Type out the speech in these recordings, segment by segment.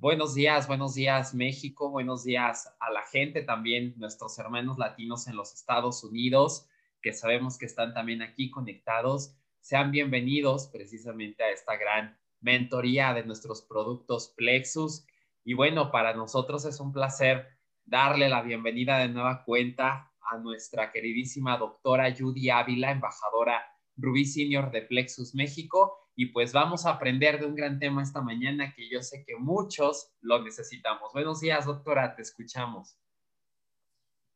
Buenos días, buenos días México, buenos días a la gente también, nuestros hermanos latinos en los Estados Unidos, que sabemos que están también aquí conectados. Sean bienvenidos precisamente a esta gran mentoría de nuestros productos Plexus. Y bueno, para nosotros es un placer darle la bienvenida de nueva cuenta a nuestra queridísima doctora Judy Ávila, embajadora Rubí Senior de Plexus México y pues vamos a aprender de un gran tema esta mañana que yo sé que muchos lo necesitamos. Buenos días, doctora, te escuchamos.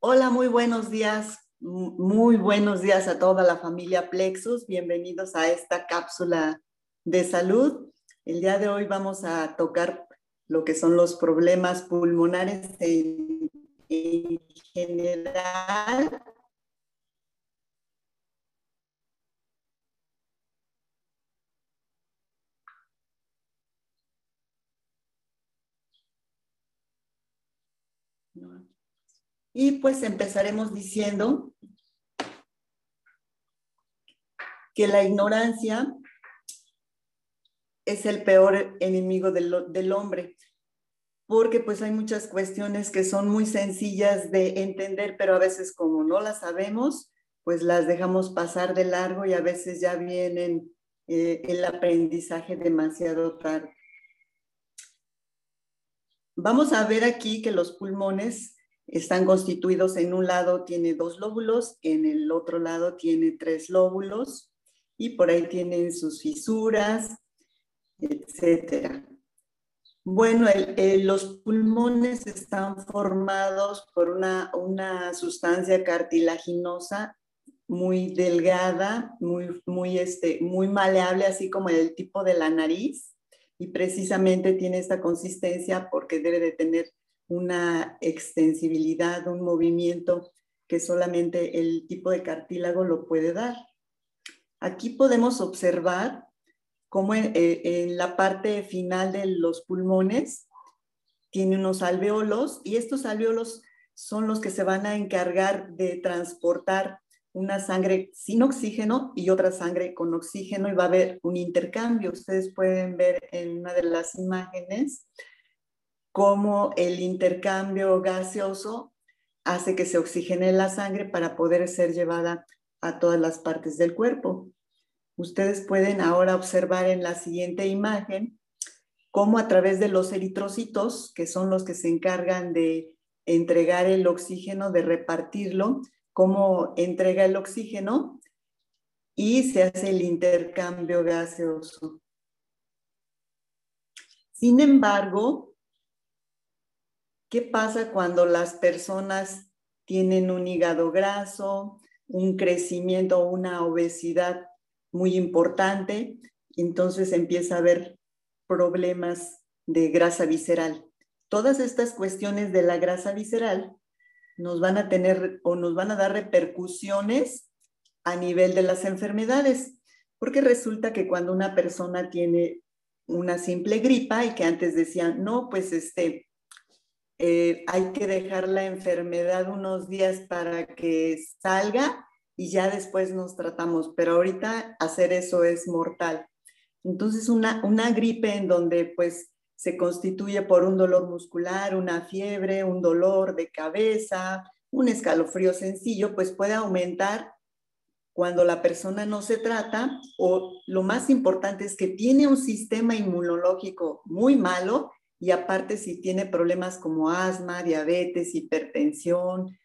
Hola, muy buenos días. Muy buenos días a toda la familia Plexus. Bienvenidos a esta cápsula de salud. El día de hoy vamos a tocar lo que son los problemas pulmonares en, en general Y pues empezaremos diciendo que la ignorancia es el peor enemigo del, hombre, porque pues hay muchas cuestiones que son muy sencillas de entender, pero a veces como no las sabemos, pues las dejamos pasar de largo y a veces ya vienen eh, el aprendizaje demasiado tarde. Vamos a ver aquí que los pulmones están constituidos en un lado tiene dos lóbulos, en el otro lado tiene tres lóbulos y por ahí tienen sus fisuras, etcétera. Bueno, los pulmones están formados por una, una, sustancia cartilaginosa muy delgada, muy, muy, este, muy maleable, así como el tipo de la nariz, y precisamente tiene esta consistencia porque debe de tener una extensibilidad, un movimiento que solamente el tipo de cartílago lo puede dar. Aquí podemos observar cómo en, eh, la parte final de los pulmones tiene unos alveolos y estos alveolos son los que se van a encargar de transportar una sangre sin oxígeno y otra sangre con oxígeno y va a haber un intercambio. Ustedes pueden ver en una de las imágenes cómo el intercambio gaseoso hace que se oxigene la sangre para poder ser llevada a todas las partes del cuerpo. Ustedes pueden ahora observar en la siguiente imagen cómo a través de los eritrocitos, que son los que se encargan de entregar el oxígeno, de repartirlo, cómo entrega el oxígeno y se hace el intercambio gaseoso. Sin embargo, ¿Qué pasa cuando las personas tienen un hígado graso, un crecimiento o una obesidad muy importante? Entonces empieza a haber problemas de grasa visceral. Todas estas cuestiones de la grasa visceral nos van a tener o nos van a dar repercusiones a nivel de las enfermedades, porque resulta que cuando una persona tiene una simple gripa y que antes decían, no, pues este, eh, hay que dejar la enfermedad unos días para que salga y ya después nos tratamos, pero ahorita hacer eso es mortal. Entonces, una, una gripe en donde pues se constituye por un dolor muscular, una fiebre, un dolor de cabeza, un escalofrío sencillo, pues puede aumentar cuando la persona no se trata o lo más importante es que tiene un sistema inmunológico muy malo y aparte si tiene problemas como asma, diabetes, hipertensión,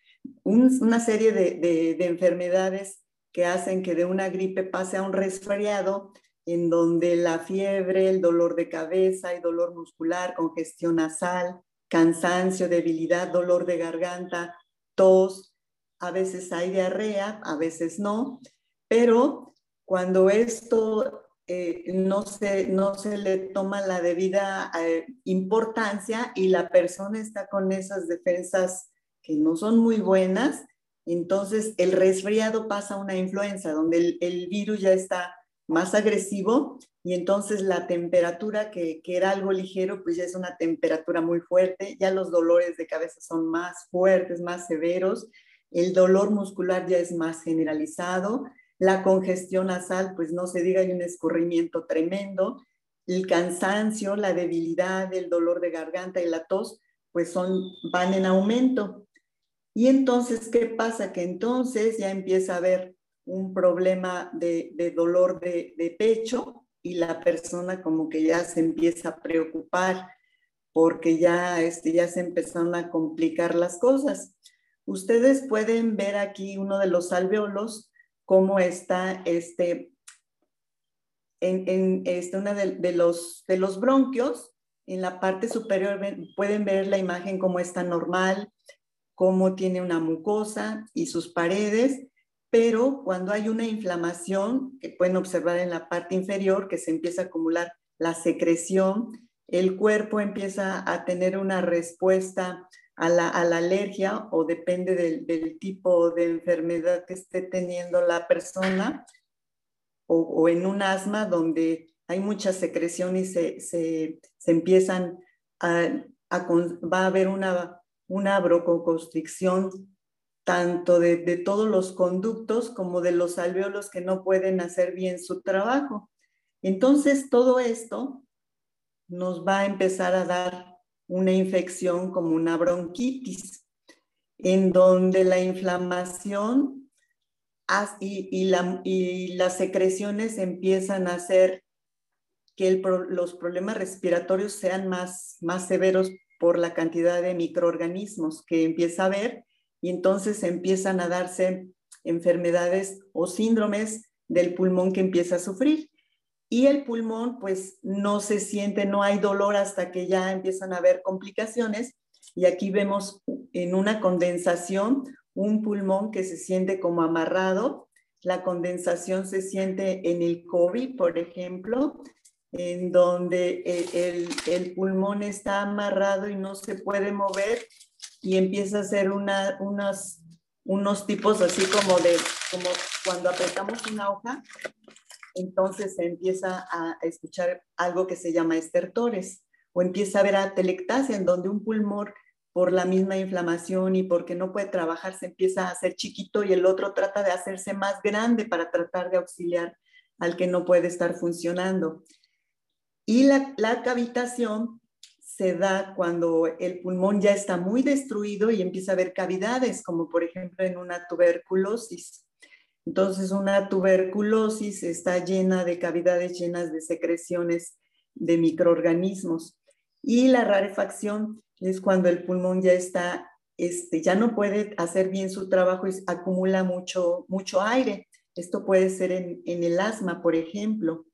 una serie de, enfermedades que hacen que de una gripe pase a un resfriado en donde la fiebre, el dolor de cabeza y dolor muscular, congestión nasal, cansancio, debilidad, dolor de garganta, tos, a veces hay diarrea, a veces no, pero cuando esto eh, no, se, no se le toma la debida eh, importancia y la persona está con esas defensas que no son muy buenas, entonces el resfriado pasa a una influenza donde el, el, virus ya está más agresivo y entonces la temperatura que, que era algo ligero, pues ya es una temperatura muy fuerte, ya los dolores de cabeza son más fuertes, más severos, el dolor muscular ya es más generalizado, la congestión nasal, pues no se diga, hay un escurrimiento tremendo. el cansancio, la debilidad, el dolor de garganta y la tos, pues son, van en aumento. Y entonces, ¿qué pasa? Que entonces ya empieza a haber un problema de, dolor de, de, pecho y la persona como que ya se empieza a preocupar porque ya, este, ya se empezaron a complicar las cosas. Ustedes pueden ver aquí uno de los alveolos, cómo está este, en, este, una de, los, de los bronquios, en la parte superior pueden ver la imagen cómo está normal, cómo tiene una mucosa y sus paredes, pero cuando hay una inflamación, que pueden observar en la parte inferior, que se empieza a acumular la secreción, el cuerpo empieza a tener una respuesta a la, alergia o depende del, tipo de enfermedad que esté teniendo la persona o, en un asma donde hay mucha secreción y se, empiezan a, va a haber una, una broncoconstricción tanto de, todos los conductos como de los alveolos que no pueden hacer bien su trabajo. Entonces, todo esto nos va a empezar a dar una infección como una bronquitis, en donde la inflamación y, las secreciones empiezan a hacer que los problemas respiratorios sean más, más severos por la cantidad de microorganismos que empieza a haber y entonces empiezan a darse enfermedades o síndromes del pulmón que empieza a sufrir. Y el pulmón pues no se siente, no hay dolor hasta que ya empiezan a haber complicaciones. Y aquí vemos en una condensación un pulmón que se siente como amarrado. La condensación se siente en el COVID, por ejemplo, en donde el, el, pulmón está amarrado y no se puede mover y empieza a hacer una, unas, unos tipos así como de, como cuando apretamos una hoja, entonces se empieza a escuchar algo que se llama estertores o empieza a haber atelectasia en donde un pulmón por la misma inflamación y porque no puede trabajar se empieza a hacer chiquito y el otro trata de hacerse más grande para tratar de auxiliar al que no puede estar funcionando. Y la, la cavitación se da cuando el pulmón ya está muy destruido y empieza a haber cavidades, como por ejemplo en una tuberculosis. Entonces, una tuberculosis está llena de cavidades llenas de secreciones de microorganismos. Y la rarefacción es cuando el pulmón ya está, este, ya no puede hacer bien su trabajo y acumula mucho, mucho aire. Esto puede ser en, en el asma, por ejemplo.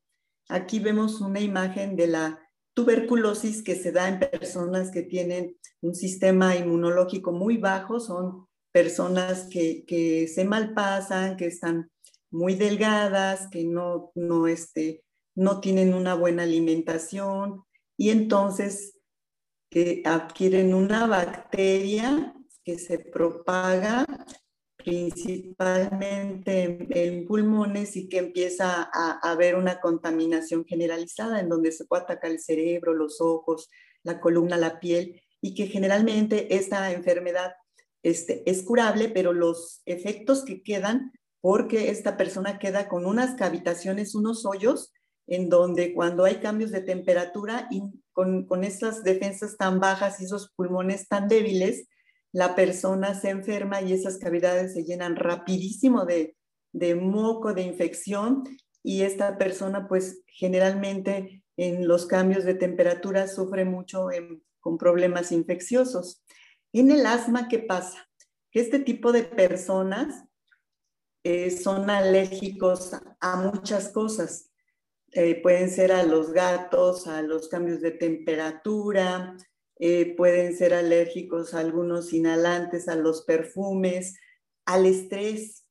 Aquí vemos una imagen de la tuberculosis que se da en personas que tienen un sistema inmunológico muy bajo, son personas que, se malpasan, que están muy delgadas, que no, no, este, no tienen una buena alimentación y entonces eh, adquieren una bacteria que se propaga principalmente en, pulmones y que empieza a, a, haber una contaminación generalizada en donde se puede atacar el cerebro, los ojos, la columna, la piel y que generalmente esta enfermedad este, es curable, pero los efectos que quedan, porque esta persona queda con unas cavitaciones, unos hoyos, en donde cuando hay cambios de temperatura y con, con esas defensas tan bajas y esos pulmones tan débiles, la persona se enferma y esas cavidades se llenan rapidísimo de, de moco, de infección, y esta persona pues generalmente en los cambios de temperatura sufre mucho con problemas infecciosos. En el asma, ¿qué pasa? Que este tipo de personas eh, son alérgicos a muchas cosas. Eh, pueden ser a los gatos, a los cambios de temperatura, eh, pueden ser alérgicos a algunos inhalantes, a los perfumes, al estrés.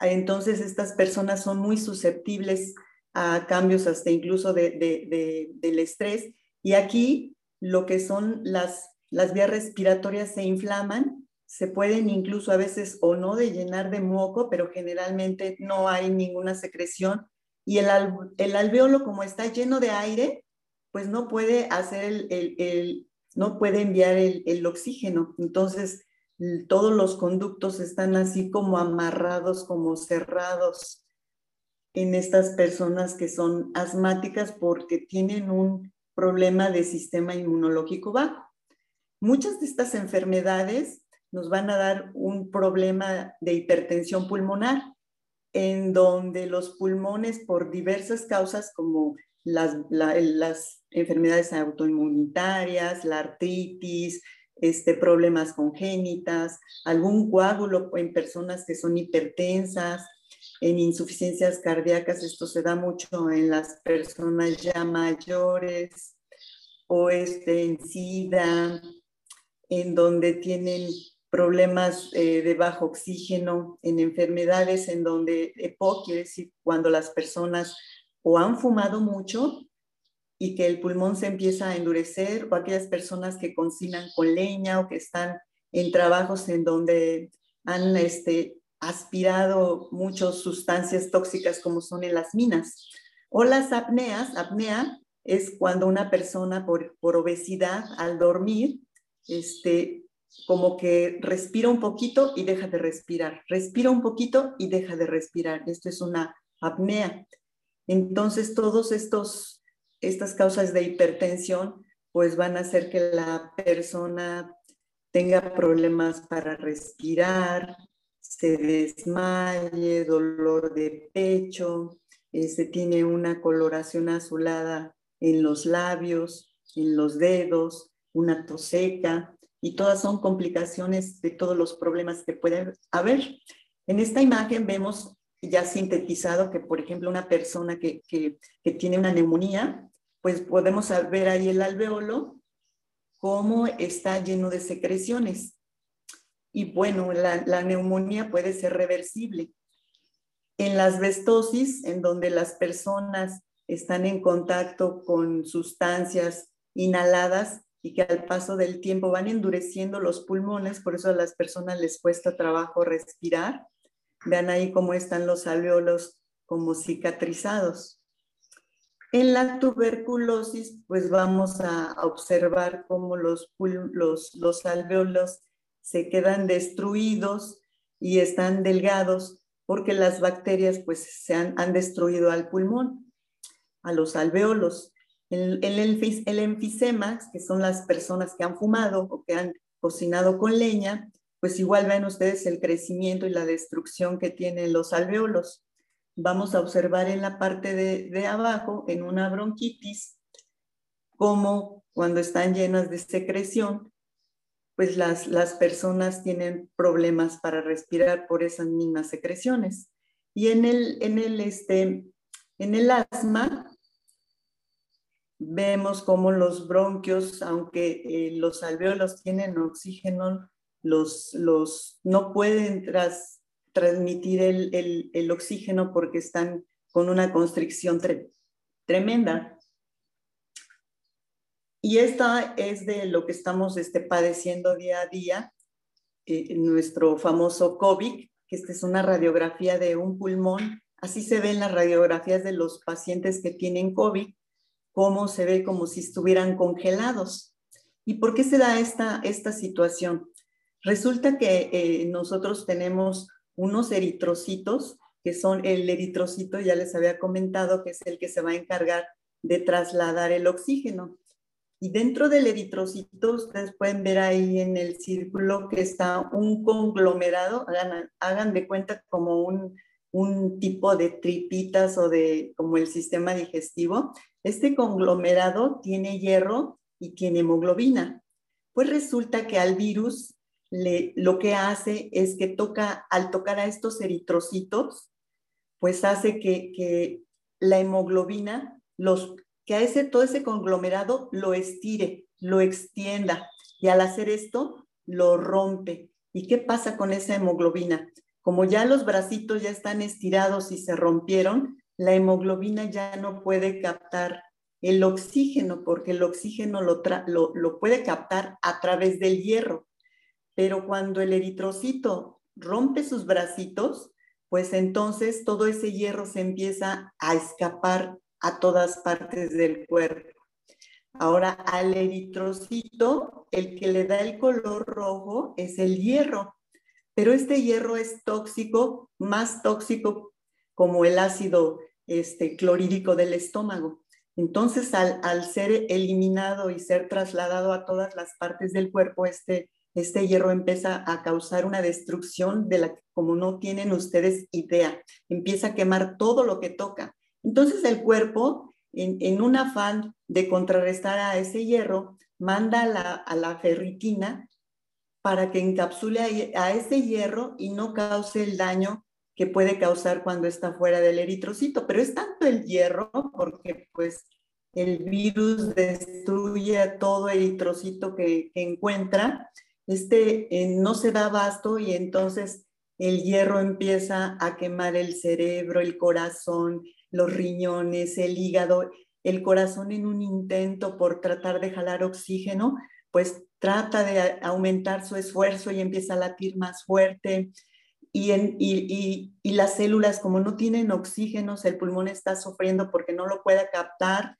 Entonces estas personas son muy susceptibles a cambios hasta incluso del estrés. Y aquí lo que son las las vías respiratorias se inflaman, se pueden incluso a veces o no de llenar de moco, pero generalmente no hay ninguna secreción. Y el, el alveolo, como está lleno de aire, pues no puede hacer el, no puede enviar el, oxígeno. Entonces, todos los conductos están así como amarrados, como cerrados. en estas personas que son asmáticas porque tienen un problema de sistema inmunológico bajo. Muchas de estas enfermedades nos van a dar un problema de hipertensión pulmonar, en donde los pulmones por diversas causas como las enfermedades autoinmunitarias, la artritis, este, problemas congénitas, algún coágulo en personas que son hipertensas, en insuficiencias cardíacas, esto se da mucho en las personas ya mayores, o este, en SIDA, en donde tienen problemas eh, de bajo oxígeno, en enfermedades en donde EPOC quiere decir cuando las personas o han fumado mucho y que el pulmón se empieza a endurecer, o aquellas personas que cocinan con leña o que están en trabajos en donde han este, aspirado muchas sustancias tóxicas como son en las minas. O las apneas, apnea es cuando una persona por, por obesidad al dormir, este, como que respira un poquito y deja de respirar, respira un poquito y deja de respirar. Esto es una apnea. Entonces, todos estos estas causas de hipertensión pues van a hacer que la persona tenga problemas para respirar, se desmaye, dolor de pecho, este, tiene una coloración azulada en los labios, en los dedos, una tos seca, y todas son complicaciones de todos los problemas que pueden haber. En esta imagen vemos ya sintetizado que, por ejemplo, una persona que, que, que tiene una neumonía, pues podemos ver ahí el alveolo, cómo está lleno de secreciones. Y bueno, la, neumonía puede ser reversible. En las asbestosis, en donde las personas están en contacto con sustancias inhaladas y que al paso del tiempo van endureciendo los pulmones, por eso a las personas les cuesta trabajo respirar. Vean ahí cómo están los alveolos como cicatrizados. En la tuberculosis, pues vamos a observar cómo los, los, los alveolos se quedan destruidos y están delgados porque las bacterias pues se han, destruido al pulmón, a los alveolos. El, el, el, enfisema, que son las personas que han fumado o que han cocinado con leña, pues igual ven ustedes el crecimiento y la destrucción que tienen los alveolos. Vamos a observar en la parte de, de abajo, en una bronquitis, cómo cuando están llenas de secreción, pues las, las personas tienen problemas para respirar por esas mismas secreciones. Y en el, en el, este, en el asma, vemos cómo los bronquios, aunque eh, los alveolos tienen oxígeno, los, los no pueden tras, transmitir el, el, oxígeno porque están con una constricción tremenda. Y esta es de lo que estamos este, padeciendo día a día, eh, nuestro famoso COVID, que esta es una radiografía de un pulmón. Así se ven las radiografías de los pacientes que tienen COVID, cómo se ve como si estuvieran congelados. ¿Y por qué se da esta, esta situación? Resulta que eh, nosotros tenemos unos eritrocitos, que son el eritrocito, ya les había comentado, que es el que se va a encargar de trasladar el oxígeno. Y dentro del eritrocito, ustedes pueden ver ahí en el círculo que está un conglomerado, hagan, de cuenta como un, un tipo de tripitas o de como el sistema digestivo. Este conglomerado tiene hierro y tiene hemoglobina. Pues resulta que al virus lo que hace es que toca, al tocar a estos eritrocitos, pues hace que, la hemoglobina los que a todo ese conglomerado lo estire, lo extienda y al hacer esto lo rompe. ¿Y qué pasa con esa hemoglobina? Como ya los bracitos ya están estirados y se rompieron, la hemoglobina ya no puede captar el oxígeno porque el oxígeno lo puede captar a través del hierro. Pero cuando el eritrocito rompe sus bracitos, pues entonces todo ese hierro se empieza a escapar a todas partes del cuerpo. Ahora, al eritrocito, el que le da el color rojo es el hierro, pero este hierro es tóxico, más tóxico como el ácido este, clorhídrico del estómago. Entonces, al, al, ser eliminado y ser trasladado a todas las partes del cuerpo, este, este hierro empieza a causar una destrucción de la que como no tienen ustedes idea, empieza a quemar todo lo que toca. Entonces el cuerpo, en, un afán de contrarrestar a ese hierro, manda a la, ferritina para que encapsule a, a ese hierro y no cause el daño que puede causar cuando está fuera del eritrocito, pero es tanto el hierro, porque pues el virus destruye a todo eritrocito que encuentra, este eh, no se da abasto y entonces el hierro empieza a quemar el cerebro, el corazón, los riñones, el hígado, el corazón en un intento por tratar de jalar oxígeno, pues trata de aumentar su esfuerzo y empieza a latir más fuerte, y, las células, como no tienen oxígenos, el pulmón está sufriendo porque no lo puede captar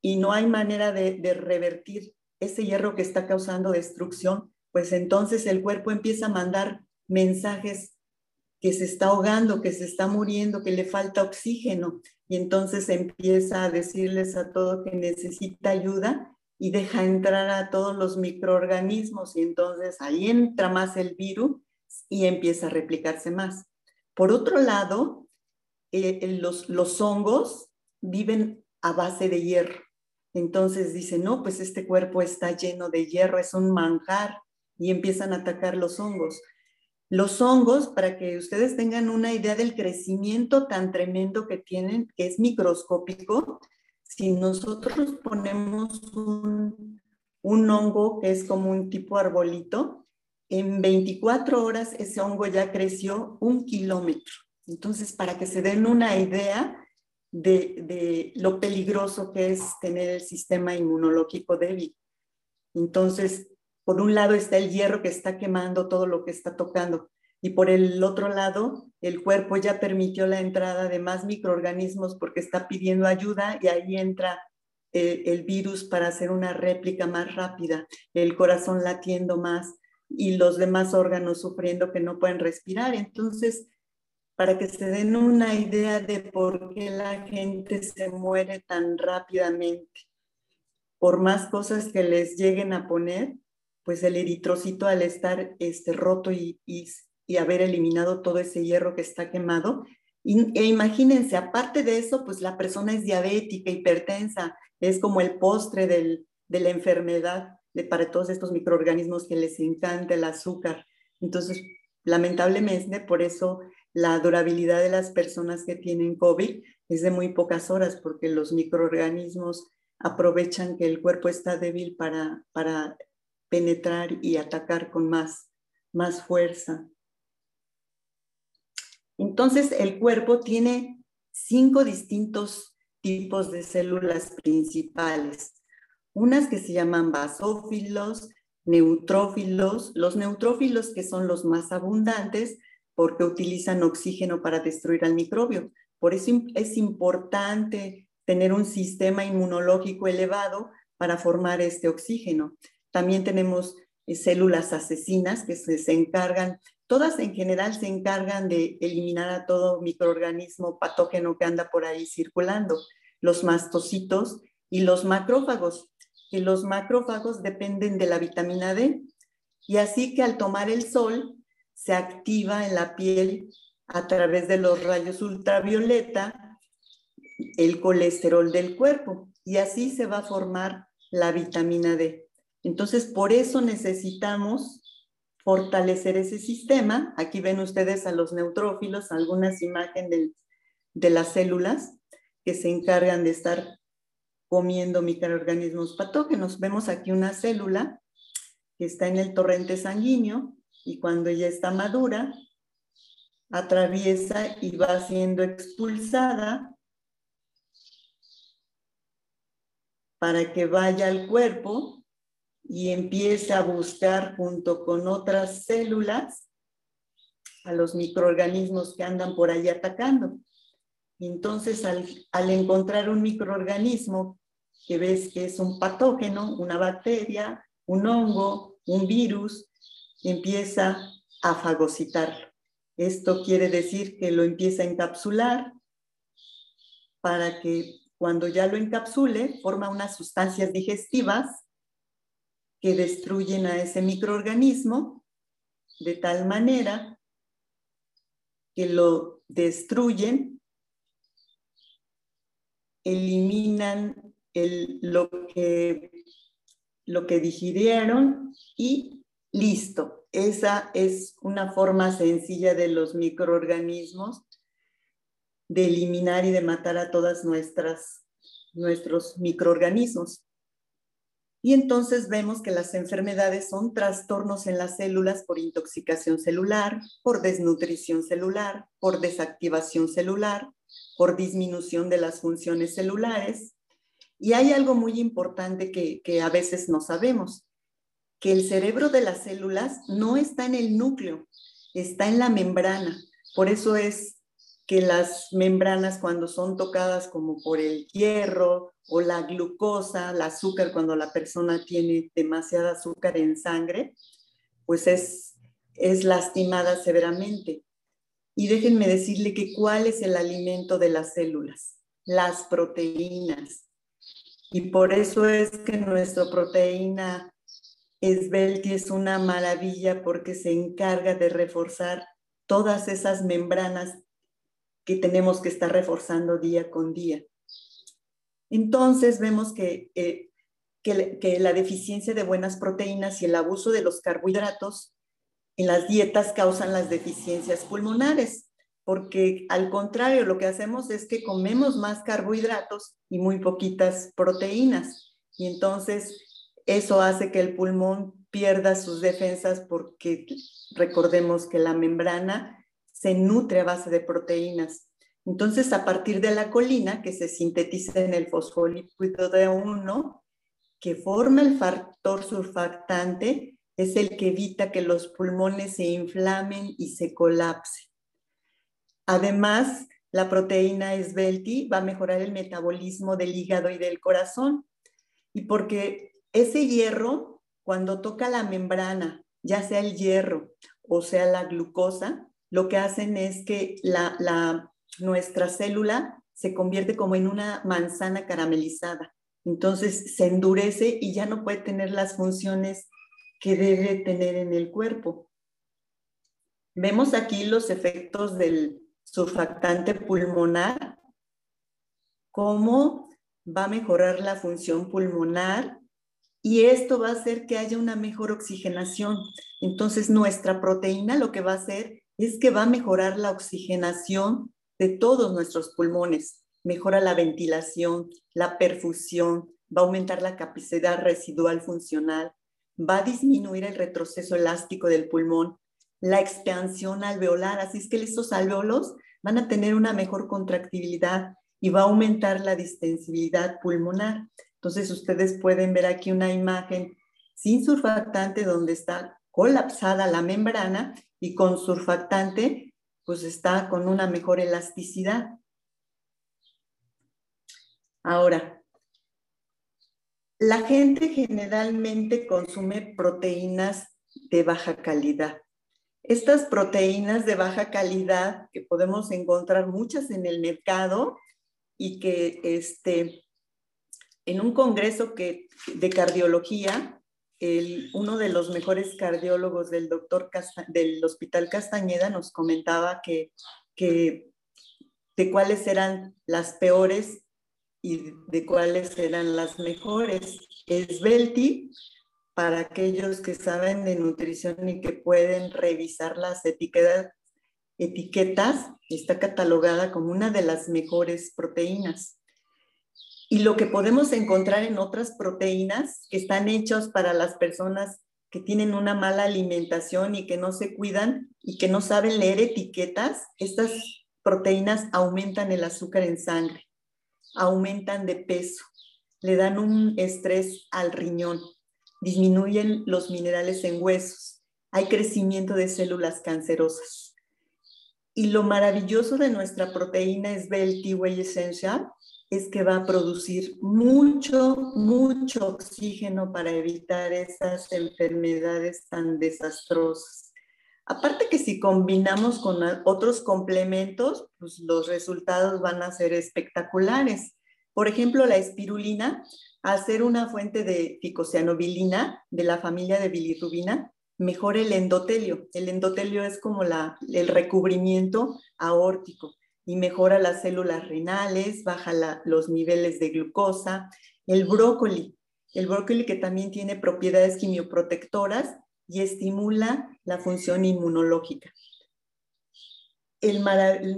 y no hay manera de revertir ese hierro que está causando destrucción, pues entonces el cuerpo empieza a mandar mensajes que se está ahogando, que se está muriendo, que le falta oxígeno. Y entonces empieza a decirles a todo que necesita ayuda y deja entrar a todos los microorganismos. Y entonces ahí entra más el virus y empieza a replicarse más. Por otro lado, eh, los, los hongos viven a base de hierro. Entonces dicen, no, pues este cuerpo está lleno de hierro, es un manjar, y empiezan a atacar los hongos. Los hongos, para que ustedes tengan una idea del crecimiento tan tremendo que tienen, que es microscópico, si nosotros ponemos un, hongo que es como un tipo arbolito, en 24 horas ese hongo ya creció un kilómetro. Entonces, para que se den una idea de, lo peligroso que es tener el sistema inmunológico débil. Entonces, por un lado está el hierro que está quemando todo lo que está tocando y por el otro lado el cuerpo ya permitió la entrada de más microorganismos porque está pidiendo ayuda y ahí entra eh, el virus para hacer una réplica más rápida, el corazón latiendo más, y los demás órganos sufriendo que no pueden respirar. Entonces, para que se den una idea de por qué la gente se muere tan rápidamente, por más cosas que les lleguen a poner, pues el eritrocito al estar este, roto y, y, haber eliminado todo ese hierro que está quemado, e imagínense, aparte de eso, pues la persona es diabética, hipertensa, es como el postre del, de la enfermedad para todos estos microorganismos que les encanta el azúcar. Entonces, lamentablemente, por eso la durabilidad de las personas que tienen COVID es de muy pocas horas, porque los microorganismos aprovechan que el cuerpo está débil para, para penetrar y atacar con más, más fuerza. Entonces, el cuerpo tiene cinco distintos tipos de células principales unas que se llaman basófilos, neutrófilos, los neutrófilos que son los más abundantes porque utilizan oxígeno para destruir al microbio. Por eso es importante tener un sistema inmunológico elevado para formar este oxígeno. También tenemos eh, células asesinas que se, se, encargan, todas en general se encargan de eliminar a todo microorganismo patógeno que anda por ahí circulando. Los mastocitos y los macrófagos que los macrófagos dependen de la vitamina D y así que al tomar el sol se activa en la piel a través de los rayos ultravioleta el colesterol del cuerpo y así se va a formar la vitamina D. Entonces, por eso necesitamos fortalecer ese sistema. Aquí ven ustedes a los neutrófilos, algunas imágenes de las células que se encargan de estar comiendo microorganismos patógenos. Vemos aquí una célula que está en el torrente sanguíneo y cuando ya está madura, atraviesa y va siendo expulsada para que vaya al cuerpo y empiece a buscar junto con otras células a los microorganismos que andan por ahí atacando. entonces, al, al encontrar un microorganismo que ves que es un patógeno, una bacteria, un hongo, un virus, empieza a fagocitarlo. Esto quiere decir que lo empieza a encapsular para que cuando ya lo encapsule forma unas sustancias digestivas que destruyen a ese microorganismo de tal manera que lo destruyen, eliminan lo, que, lo que digirieron y listo. Esa es una forma sencilla de los microorganismos de eliminar y de matar a todas nuestras nuestros microorganismos. Y entonces vemos que las enfermedades son trastornos en las células por intoxicación celular, por desnutrición celular, por desactivación celular, por disminución de las funciones celulares. Y hay algo muy importante que, que a veces no sabemos, que el cerebro de las células no está en el núcleo, está en la membrana. Por eso es que las membranas cuando son tocadas como por el hierro o la glucosa, el azúcar cuando la persona tiene demasiada azúcar en sangre, pues es, es lastimada severamente. Y déjenme decirle que cuál es el alimento de las células, las proteínas. Y por eso es que nuestra proteína esbelti es una maravilla porque se encarga de reforzar todas esas membranas que tenemos que estar reforzando día con día. Entonces vemos que, eh, que, la deficiencia de buenas proteínas y el abuso de los carbohidratos en las dietas causan las deficiencias pulmonares, porque al contrario, lo que hacemos es que comemos más carbohidratos y muy poquitas proteínas. Y entonces eso hace que el pulmón pierda sus defensas porque recordemos que la membrana se nutre a base de proteínas. Entonces, a partir de la colina, que se sintetiza en el fosfolípido de 1, que forma el factor surfactante, es el que evita que los pulmones se inflamen y se colapsen. Además, la proteína esbelti va a mejorar el metabolismo del hígado y del corazón. Y porque ese hierro, cuando toca la membrana, ya sea el hierro o sea la glucosa, lo que hacen es que la, nuestra célula se convierte como en una manzana caramelizada. Entonces se endurece y ya no puede tener las funciones que debe tener en el cuerpo. Vemos aquí los efectos del surfactante pulmonar, cómo va a mejorar la función pulmonar y esto va a hacer que haya una mejor oxigenación. Entonces nuestra proteína lo que va a hacer es que va a mejorar la oxigenación de todos nuestros pulmones, mejora la ventilación, la perfusión, va a aumentar la capacidad residual funcional, va a disminuir el retroceso elástico del pulmón, la expansión alveolar, así es que estos alveolos van a tener una mejor contractibilidad y va a aumentar la distensibilidad pulmonar. Entonces ustedes pueden ver aquí una imagen sin surfactante donde está colapsada la membrana y con surfactante, pues está con una mejor elasticidad. Ahora, la gente generalmente consume proteínas de baja calidad. Estas proteínas de baja calidad, que podemos encontrar muchas en el mercado y que este, en un congreso que, de cardiología uno de los mejores cardiólogos del, doctor del Hospital Castañeda nos comentaba que, de cuáles eran las peores y de cuáles eran las mejores. Esbelti, para aquellos que saben de nutrición y que pueden revisar las etiquetas, está catalogada como una de las mejores proteínas y lo que podemos encontrar en otras proteínas que están hechas para las personas que tienen una mala alimentación y que no se cuidan y que no saben leer etiquetas, estas proteínas aumentan el azúcar en sangre, aumentan de peso, le dan un estrés al riñón, disminuyen los minerales en huesos, hay crecimiento de células cancerosas. Y lo maravilloso de nuestra proteína es BLT-Way Essential es que va a producir mucho, mucho oxígeno para evitar esas enfermedades tan desastrosas. Aparte que si combinamos con otros complementos, pues los resultados van a ser espectaculares. Por ejemplo, la espirulina, al ser una fuente de ficocianobilina de la familia de bilirrubina, mejora el endotelio. El endotelio es como la, el recubrimiento aórtico y mejora las células renales, baja los niveles de glucosa. El brócoli, el brócoli que también tiene propiedades quimioprotectoras y estimula la función inmunológica. El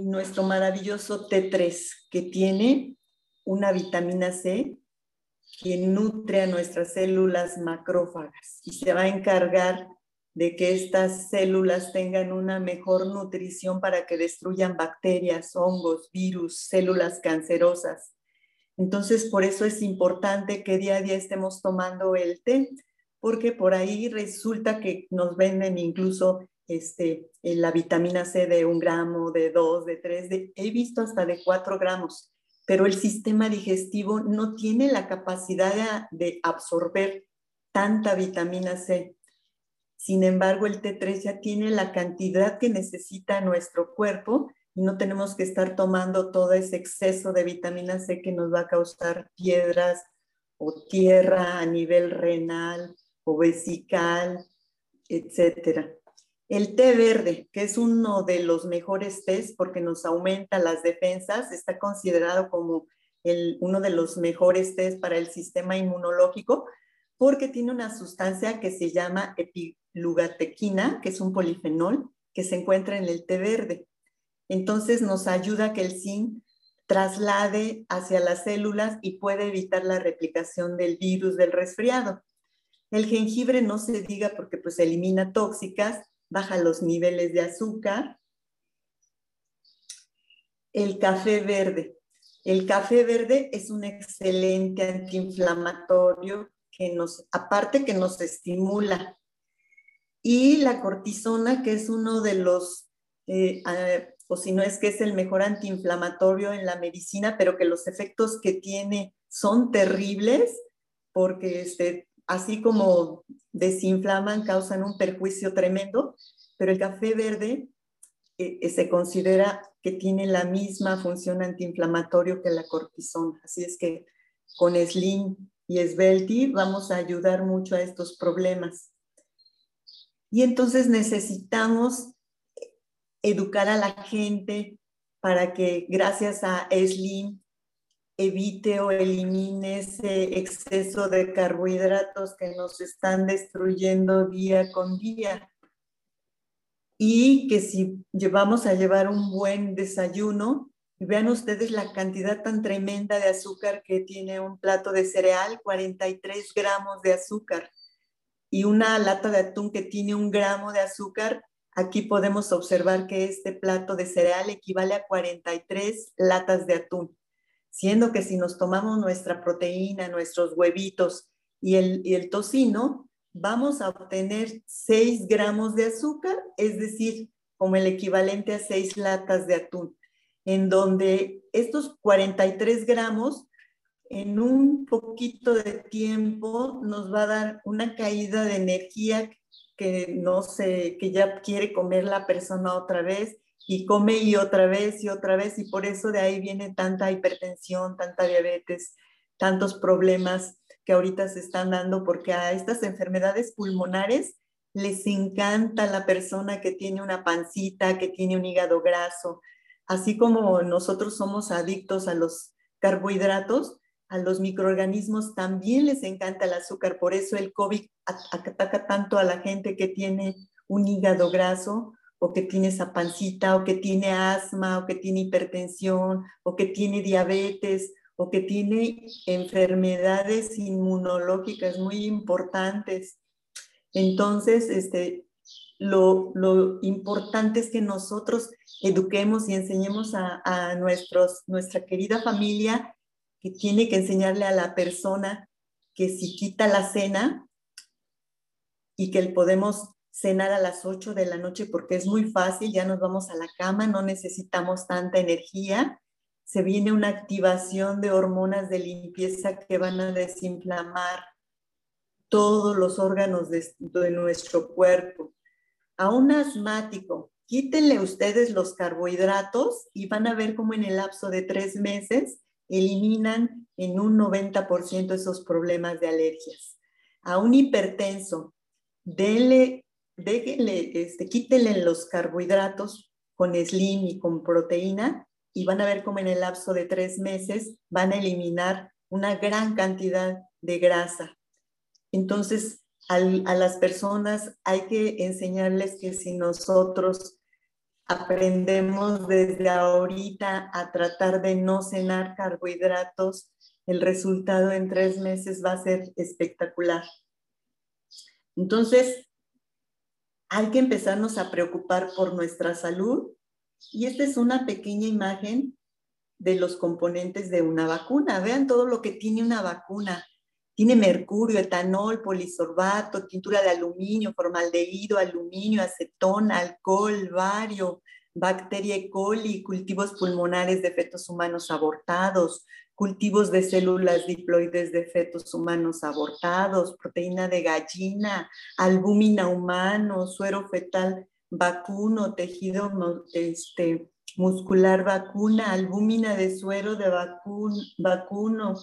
nuestro maravilloso T3, que tiene una vitamina C que nutre a nuestras células macrófagas y se va a encargar de que estas células tengan una mejor nutrición para que destruyan bacterias, hongos, virus, células cancerosas. Entonces, por eso es importante que día a día estemos tomando el té, porque por ahí resulta que nos venden incluso este, la vitamina C de un gramo, de dos, de tres, de, he visto hasta de cuatro gramos, pero el sistema digestivo no tiene la capacidad de absorber tanta vitamina C. Sin embargo, el T3 ya tiene la cantidad que necesita nuestro cuerpo y no tenemos que estar tomando todo ese exceso de vitamina C que nos va a causar piedras o tierra a nivel renal o vesical, etcétera. El té verde, que es uno de los mejores tés porque nos aumenta las defensas, está considerado como el, uno de los mejores tés para el sistema inmunológico porque tiene una sustancia que se llama epilugatequina, que es un polifenol que se encuentra en el té verde. Entonces nos ayuda a que el zinc traslade hacia las células y puede evitar la replicación del virus del resfriado. El jengibre no se diga porque pues elimina tóxicas, baja los niveles de azúcar. El café verde. El café verde es un excelente antiinflamatorio que nos, aparte que nos estimula. Y la cortisona, que es uno de los, eh, o si no es que es el mejor antiinflamatorio en la medicina, pero que los efectos que tiene son terribles porque este, así como desinflaman, causan un perjuicio tremendo, pero el café verde eh, eh, se considera que tiene la misma función antiinflamatorio que la cortisona. Así es que con Slim y Svelti vamos a ayudar mucho a estos problemas. Y entonces necesitamos educar a la gente para que gracias a Slim evite o elimine ese exceso de carbohidratos que nos están destruyendo día con día. Y que si llevamos a llevar un buen desayuno, vean ustedes la cantidad tan tremenda de azúcar que tiene un plato de cereal, 43 gramos de azúcar. Y una lata de atún que tiene un gramo de azúcar, aquí podemos observar que este plato de cereal equivale a 43 latas de atún siendo que si nos tomamos nuestra proteína, nuestros huevitos y el, tocino, vamos a obtener 6 gramos de azúcar, es decir, como el equivalente a 6 latas de atún, en donde estos 43 gramos en un poquito de tiempo nos va a dar una caída de energía que no sé, que ya quiere comer la persona otra vez y come y otra vez y otra vez. Y por eso de ahí viene tanta hipertensión, tanta diabetes, tantos problemas que ahorita se están dando porque a estas enfermedades pulmonares les encanta la persona que tiene una pancita, que tiene un hígado graso, así como nosotros somos adictos a los carbohidratos, a los microorganismos también les encanta el azúcar, por eso el COVID ataca tanto a la gente que tiene un hígado graso o que tiene esa o que tiene asma, o que tiene hipertensión, o que tiene diabetes, o que tiene enfermedades inmunológicas muy importantes. Entonces, este, lo, lo importante es que nosotros eduquemos y enseñemos a, a nuestros, nuestra querida familia que tiene que enseñarle a la persona que si quita la cena y que podemos cenar a las 8 de la noche porque es muy fácil, ya nos vamos a la cama, no necesitamos tanta energía. Se viene una activación de hormonas de limpieza que van a desinflamar todos los órganos de, nuestro cuerpo. A un asmático, quítenle ustedes los carbohidratos y van a ver cómo en el lapso de tres meses eliminan en un 90% esos problemas de alergias. A un hipertenso, denle, déjenle, este, quítenle los carbohidratos con slim y con proteína y van a ver cómo en el lapso de tres meses van a eliminar una gran cantidad de grasa. Entonces, a las personas hay que enseñarles que si nosotros aprendemos desde ahorita a tratar de no cenar carbohidratos, el resultado en tres meses va a ser espectacular. Entonces, hay que empezarnos a preocupar por nuestra salud y esta es una pequeña imagen de los componentes de una vacuna. Vean todo lo que tiene una vacuna. Tiene mercurio, etanol, polisorbato, tintura de aluminio, formaldehído, aluminio, acetona, alcohol, bario, bacteria E. coli, cultivos pulmonares de fetos humanos abortados, cultivos de células diploides de fetos humanos abortados, proteína de gallina, albúmina humano, suero fetal vacuno, tejido este, muscular vacuna, albúmina de suero de vacuno,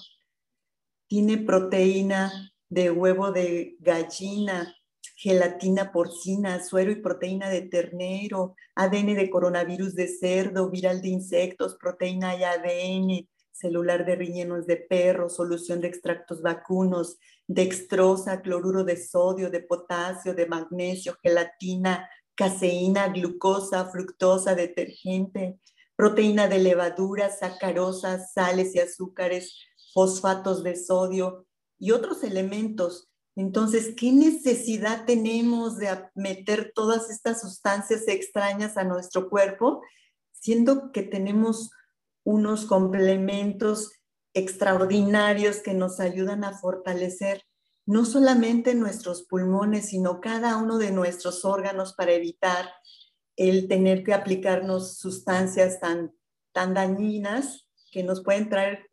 tiene proteína de huevo de gallina, gelatina porcina, suero y proteína de ternero, ADN de coronavirus de cerdo, viral de insectos, proteína y ADN, celular de riñones de perro, solución de extractos vacunos, dextrosa, cloruro de sodio, de potasio, de magnesio, gelatina, caseína, glucosa, fructosa, detergente, proteína de levadura, sacarosa, sales y azúcares, fosfatos de sodio y otros elementos. Entonces, ¿qué necesidad tenemos de meter todas estas sustancias extrañas a nuestro cuerpo, siendo que tenemos unos complementos extraordinarios que nos ayudan a fortalecer no solamente nuestros pulmones, sino cada uno de nuestros órganos para evitar el tener que aplicarnos sustancias tan, tan dañinas que nos pueden traer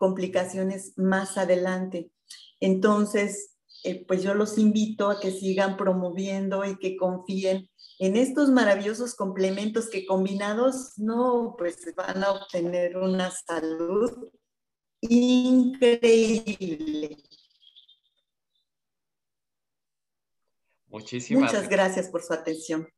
complicaciones más adelante. Entonces, eh, pues yo los invito a que sigan promoviendo y que confíen en estos maravillosos complementos que combinados no, pues van a obtener una salud increíble. Muchísimas Muchas gracias por su atención.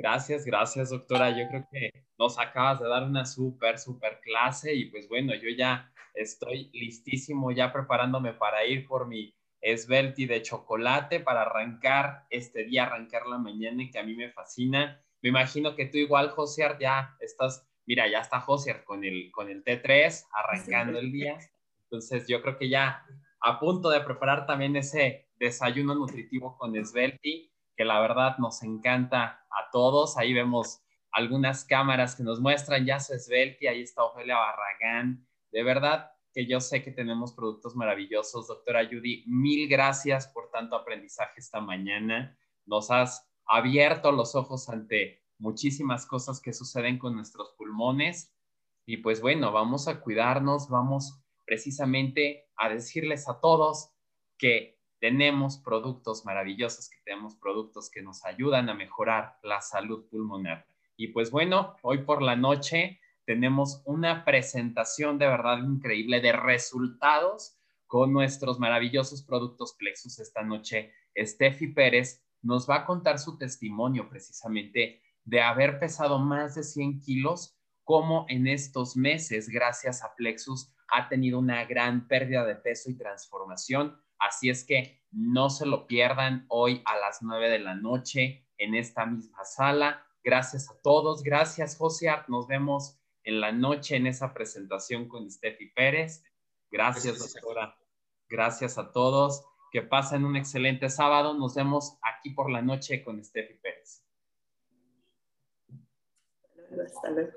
Gracias, gracias, doctora. Yo creo que nos acabas de dar una súper, súper clase y pues bueno, yo ya estoy listísimo, ya preparándome para ir por mi esbelti de chocolate para arrancar este día, arrancar la mañana que a mí me fascina. Me imagino que tú igual, Josiar, ya estás, mira, ya está Josiar con el, con el T3 arrancando el día. Entonces yo creo que ya a punto de preparar también ese desayuno nutritivo con Svelti, que la verdad nos encanta a todos. Ahí vemos algunas cámaras que nos muestran ya su Svelti, ahí está Ofelia Barragán. De verdad que yo sé que tenemos productos maravillosos. Doctora Judy, mil gracias por tanto aprendizaje esta mañana. Nos has abierto los ojos ante muchísimas cosas que suceden con nuestros pulmones. Y pues bueno, vamos a cuidarnos, vamos precisamente a decirles a todos que tenemos productos maravillosos, que tenemos productos que nos ayudan a mejorar la salud pulmonar. Y pues bueno, hoy por la noche tenemos una presentación de verdad increíble de resultados con nuestros maravillosos productos Plexus. Esta noche, Steffi Pérez nos va a contar su testimonio precisamente de haber pesado más de 100 kilos, como en estos meses, gracias a Plexus, ha tenido una gran pérdida de peso y transformación Así es que no se lo pierdan hoy a las nueve de la noche en esta misma sala. Gracias a todos. Gracias, José Art. Nos vemos en la noche en esa presentación con Steffi Pérez. Gracias, doctora. Gracias a todos. Que pasen un excelente sábado. Nos vemos aquí por la noche con Steffi Pérez. Hasta luego.